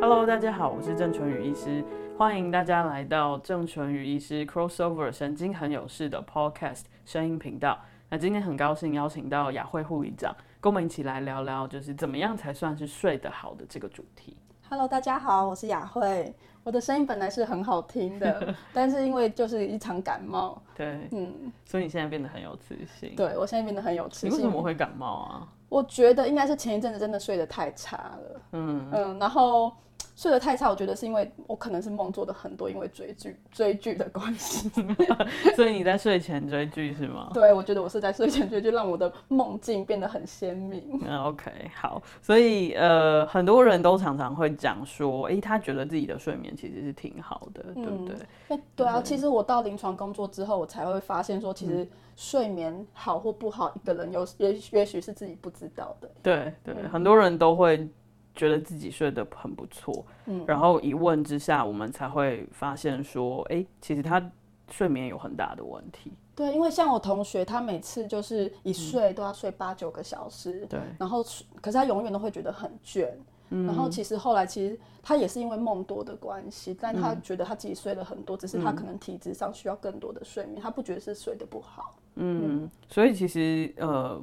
Hello，大家好，我是郑淳宇医师，欢迎大家来到郑淳宇医师 Crossover 神经很有事的 Podcast 声音频道。那今天很高兴邀请到雅慧护理长，跟我们一起来聊聊，就是怎么样才算是睡得好的这个主题。Hello，大家好，我是雅慧。我的声音本来是很好听的，但是因为就是一场感冒，对，嗯，所以你现在变得很有磁性。对，我现在变得很有磁性。你为什么会感冒啊？我觉得应该是前一阵子真的睡得太差了，嗯嗯，然后。睡得太差，我觉得是因为我可能是梦做的很多，因为追剧追剧的关系。所以你在睡前追剧是吗？对，我觉得我是在睡前追剧，让我的梦境变得很鲜明。嗯，OK，好。所以呃，很多人都常常会讲说，哎、欸，他觉得自己的睡眠其实是挺好的，嗯、对不对？哎，对啊。其实我到临床工作之后，我才会发现说，其实睡眠好或不好，一个人有也也许是自己不知道的。对对，很多人都会。觉得自己睡得很不错，嗯，然后一问之下，我们才会发现说，哎，其实他睡眠有很大的问题。对，因为像我同学，他每次就是一睡都要睡八九个小时，对，然后可是他永远都会觉得很倦，嗯，然后其实后来其实他也是因为梦多的关系，但他觉得他自己睡了很多，只是他可能体质上需要更多的睡眠，他不觉得是睡得不好，嗯，所以其实呃。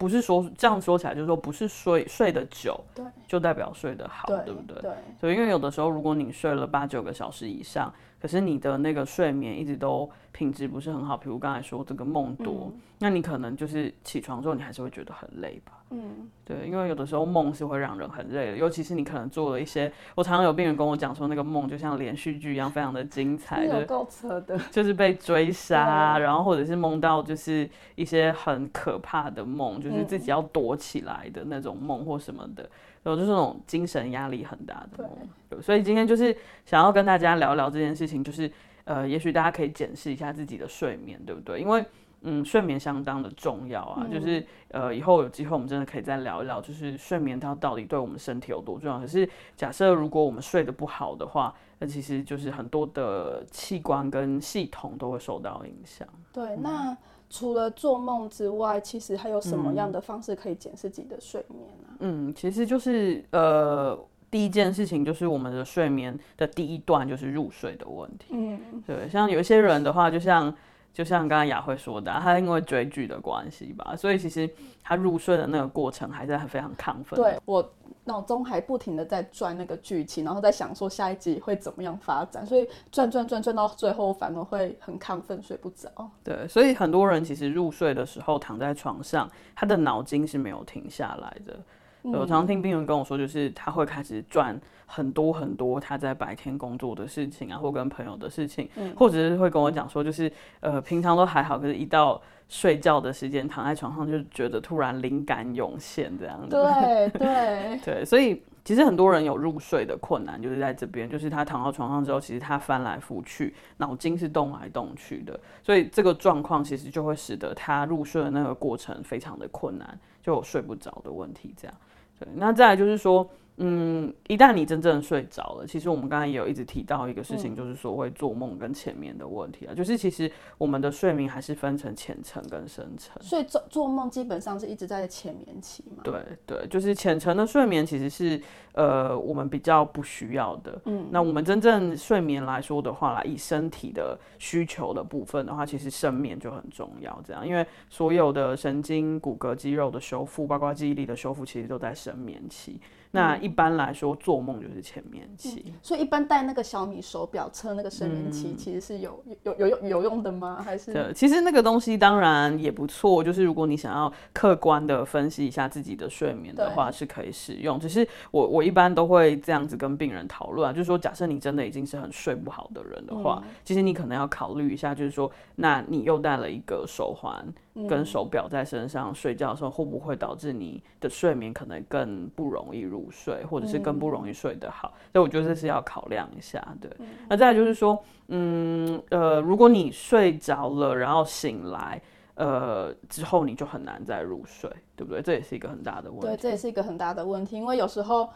不是说这样说起来，就是说不是睡睡得久，对，就代表睡得好，对，对不对？对，所以因为有的时候，如果你睡了八九个小时以上，可是你的那个睡眠一直都品质不是很好，比如刚才说这个梦多，嗯，那你可能就是起床之后你还是会觉得很累吧？嗯，对，因为有的时候梦是会让人很累的，尤其是你可能做了一些，我常常有病人跟我讲说，那个梦就像连续剧一样，非常的精彩，有够扯的，就是被追杀，然后或者是梦到就是一些很可怕的梦，就是自己要躲起来的那种梦或什么的。有就是那种精神压力很大的梦，所以今天就是想要跟大家聊聊这件事情，就是呃，也许大家可以检视一下自己的睡眠，对不对？因为嗯，睡眠相当的重要啊，嗯、就是呃，以后有机会我们真的可以再聊一聊，就是睡眠它到底对我们身体有多重要。可是假设如果我们睡得不好的话，那其实就是很多的器官跟系统都会受到影响。对，那。除了做梦之外，其实还有什么样的方式可以检视自己的睡眠呢？嗯，其实就是呃，第一件事情就是我们的睡眠的第一段就是入睡的问题。嗯，对，像有一些人的话，就像就像刚刚雅慧说的，他因为追剧的关系吧，所以其实他入睡的那个过程还是很非常亢奋。对，我。脑中还不停的在转那个剧情，然后在想说下一集会怎么样发展，所以转转转转到最后反而会很亢奋，睡不着。对，所以很多人其实入睡的时候躺在床上，他的脑筋是没有停下来的。嗯、我常常听病人跟我说，就是他会开始转很多很多他在白天工作的事情啊，或跟朋友的事情，嗯、或者是会跟我讲说，就是呃平常都还好，可是一到睡觉的时间，躺在床上就觉得突然灵感涌现这样子。对 对。对，所以其实很多人有入睡的困难，就是在这边，就是他躺到床上之后，其实他翻来覆去，脑筋是动来动去的，所以这个状况其实就会使得他入睡的那个过程非常的困难，就有睡不着的问题。这样，对，那再来就是说。嗯，一旦你真正睡着了，其实我们刚才也有一直提到一个事情，就是所谓做梦跟前面的问题啊，嗯、就是其实我们的睡眠还是分成浅层跟深层。所以做做梦基本上是一直在浅眠期嘛？对对，就是浅层的睡眠其实是呃我们比较不需要的。嗯，那我们真正睡眠来说的话啦，以身体的需求的部分的话，其实深眠就很重要。这样，因为所有的神经、骨骼、肌肉的修复，包括记忆力的修复，其实都在深眠期。那一般来说，做梦就是前面期。嗯，所以一般戴那个小米手表测那个睡眠期，其实是有有有有有用的吗？还是？对，其实那个东西当然也不错，就是如果你想要客观的分析一下自己的睡眠的话，是可以使用。只是我我一般都会这样子跟病人讨论啊，就是说，假设你真的已经是很睡不好的人的话，嗯，其实你可能要考虑一下，就是说，那你又戴了一个手环。跟手表在身上睡觉的时候，会不会导致你的睡眠可能更不容易入睡，或者是更不容易睡得好？所以我觉得这是要考量一下。对，那再来就是说，嗯呃，如果你睡着了，然后醒来，呃之后你就很难再入睡，对不对？这也是一个很大的问题。对，这也是一个很大的问题，因为有时候，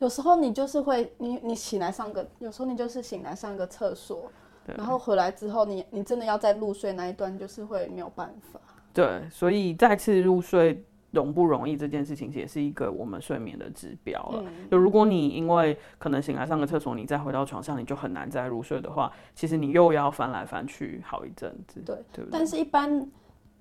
有时候你就是会，你你醒来上个，有时候你就是醒来上个厕所。然后回来之后你，你你真的要再入睡那一段，就是会没有办法。对，所以再次入睡容不容易这件事情，也是一个我们睡眠的指标了。嗯、就如果你因为可能醒来上个厕所，你再回到床上，你就很难再入睡的话，其实你又要翻来翻去好一阵子。对，对对，但是一般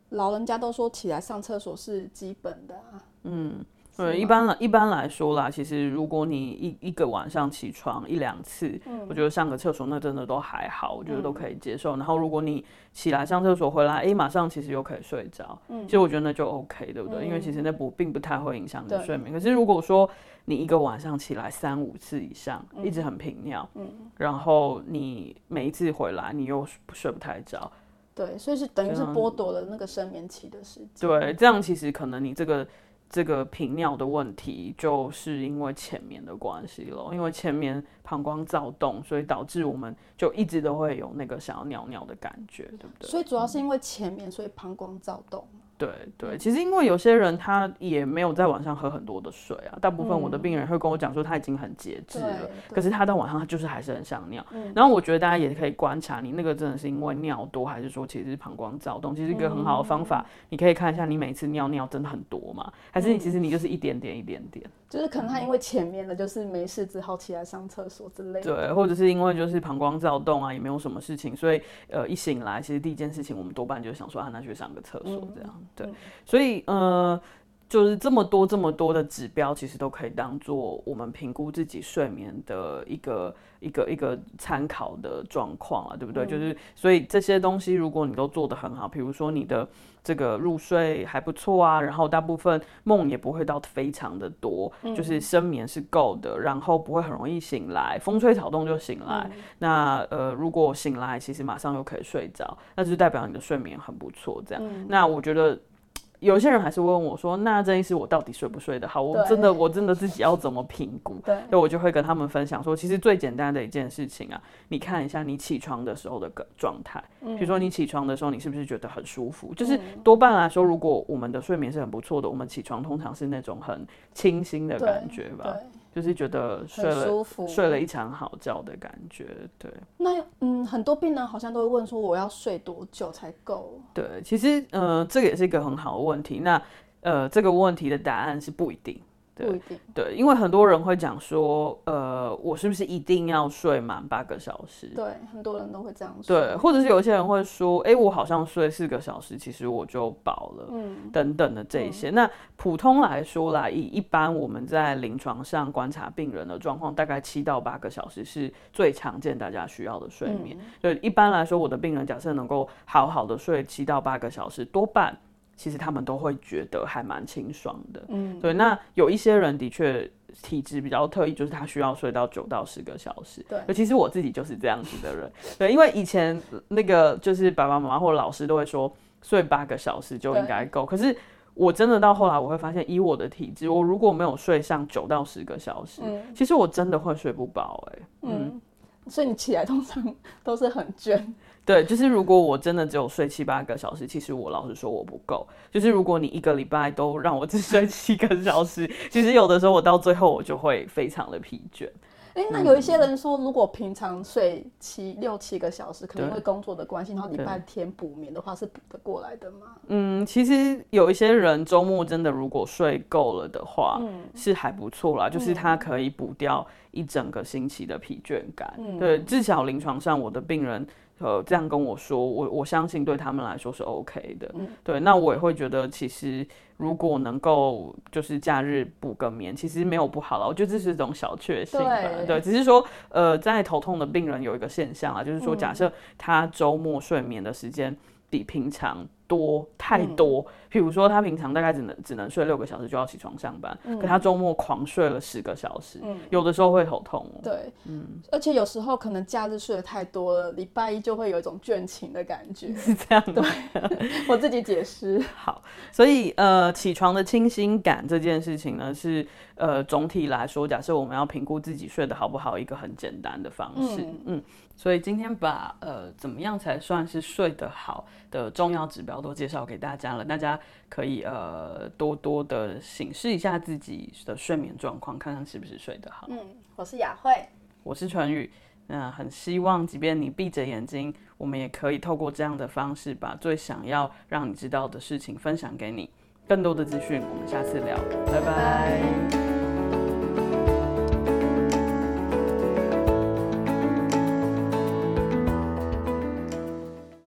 老人家都说起来上厕所是基本的啊。嗯。对，一般来一般来说啦，其实如果你一一个晚上起床一两次，嗯，我觉得上个厕所那真的都还好，我觉得都可以接受。嗯、然后如果你起来上厕所回来，哎，马上其实又可以睡着，嗯，其实我觉得那就 OK，对不对？嗯、因为其实那不并不太会影响你的睡眠。可是如果说你一个晚上起来三五次以上，嗯、一直很频尿，嗯，然后你每一次回来你又睡不太着，对，所以是等于是剥夺了那个生眠期的时间。对，这样其实可能你这个。这个频尿的问题，就是因为前面的关系咯，因为前面膀胱躁动，所以导致我们就一直都会有那个想要尿尿的感觉，对不对？所以主要是因为前面，所以膀胱躁动。对对，其实因为有些人他也没有在晚上喝很多的水啊，大部分我的病人会跟我讲说他已经很节制了，可是他到晚上他就是还是很想尿。然后我觉得大家也可以观察你那个真的是因为尿多，还是说其实是膀胱躁动？其实一个很好的方法，你可以看一下你每次尿尿真的很多吗？还是你其实你就是一点点一点点？就是可能他因为前面的就是没事只好起来上厕所之类的。对，或者是因为就是膀胱躁动啊，也没有什么事情，所以呃一醒来其实第一件事情我们多半就想说啊，那去上个厕所这样。对，所以。呃，就是这么多这么多的指标，其实都可以当做我们评估自己睡眠的一个一个一个参考的状况啊，对不对？嗯、就是所以这些东西，如果你都做得很好，比如说你的这个入睡还不错啊，然后大部分梦也不会到非常的多，嗯、就是深眠是够的，然后不会很容易醒来，风吹草动就醒来。嗯、那呃，如果醒来其实马上又可以睡着，那就代表你的睡眠很不错。这样，嗯、那我觉得。有些人还是问我说：“那郑医师，我到底睡不睡得好？我真的，我真的自己要怎么评估？”对，所以我就会跟他们分享说，其实最简单的一件事情啊，你看一下你起床的时候的个状态，比如说你起床的时候，你是不是觉得很舒服？就是多半来说，如果我们的睡眠是很不错的，我们起床通常是那种很清新的感觉吧。就是觉得睡了舒服，睡了一场好觉的感觉，对。那嗯，很多病人好像都会问说，我要睡多久才够？对，其实呃，这个也是一个很好的问题。那呃，这个问题的答案是不一定。不一定，对，因为很多人会讲说，呃，我是不是一定要睡满八个小时？对，很多人都会这样说。对，或者是有些人会说，哎，我好像睡四个小时，其实我就饱了，嗯，等等的这一些。嗯、那普通来说啦，以一般我们在临床上观察病人的状况，大概七到八个小时是最常见大家需要的睡眠。对、嗯，一般来说，我的病人假设能够好好的睡七到八个小时，多半。其实他们都会觉得还蛮清爽的，嗯，对。那有一些人的确体质比较特异，就是他需要睡到九到十个小时。对，其实我自己就是这样子的人，对，因为以前那个就是爸爸妈妈或者老师都会说睡八个小时就应该够，可是我真的到后来我会发现，以我的体质，我如果没有睡上九到十个小时，嗯，其实我真的会睡不饱，哎，嗯，嗯，所以你起来通常都是很倦。对，就是如果我真的只有睡七八个小时，其实我老实说我不够。就是如果你一个礼拜都让我只睡 七个小时，其实有的时候我到最后我就会非常的疲倦。哎，那有一些人说，如果平常睡七六七个小时，可能因为工作的关系，然后礼拜天补眠的话，是补得过来的吗？嗯，其实有一些人周末真的如果睡够了的话，嗯、是还不错啦，就是他可以补掉一整个星期的疲倦感。嗯、对，至少临床上我的病人。呃，这样跟我说，我我相信对他们来说是 OK 的。嗯、对，那我也会觉得，其实如果能够就是假日补个眠，其实没有不好了。我觉得这是一种小确幸吧。对，对，只是说，呃，在头痛的病人有一个现象啊，就是说，假设他周末睡眠的时间比平常。多太多，比如说他平常大概只能只能睡六个小时就要起床上班，嗯、可他周末狂睡了十个小时，嗯、有的时候会头痛。对，嗯，而且有时候可能假日睡得太多了，礼拜一就会有一种倦勤的感觉，是这样的。对，我自己解释。好，所以呃，起床的清新感这件事情呢，是呃总体来说，假设我们要评估自己睡得好不好，一个很简单的方式。嗯，嗯，所以今天把呃怎么样才算是睡得好的重要指标。都介绍给大家了，大家可以呃多多的审视一下自己的睡眠状况，看看是不是睡得好。嗯，我是雅慧，我是淳宇。那很希望，即便你闭着眼睛，我们也可以透过这样的方式，把最想要让你知道的事情分享给你。更多的资讯，我们下次聊，拜拜。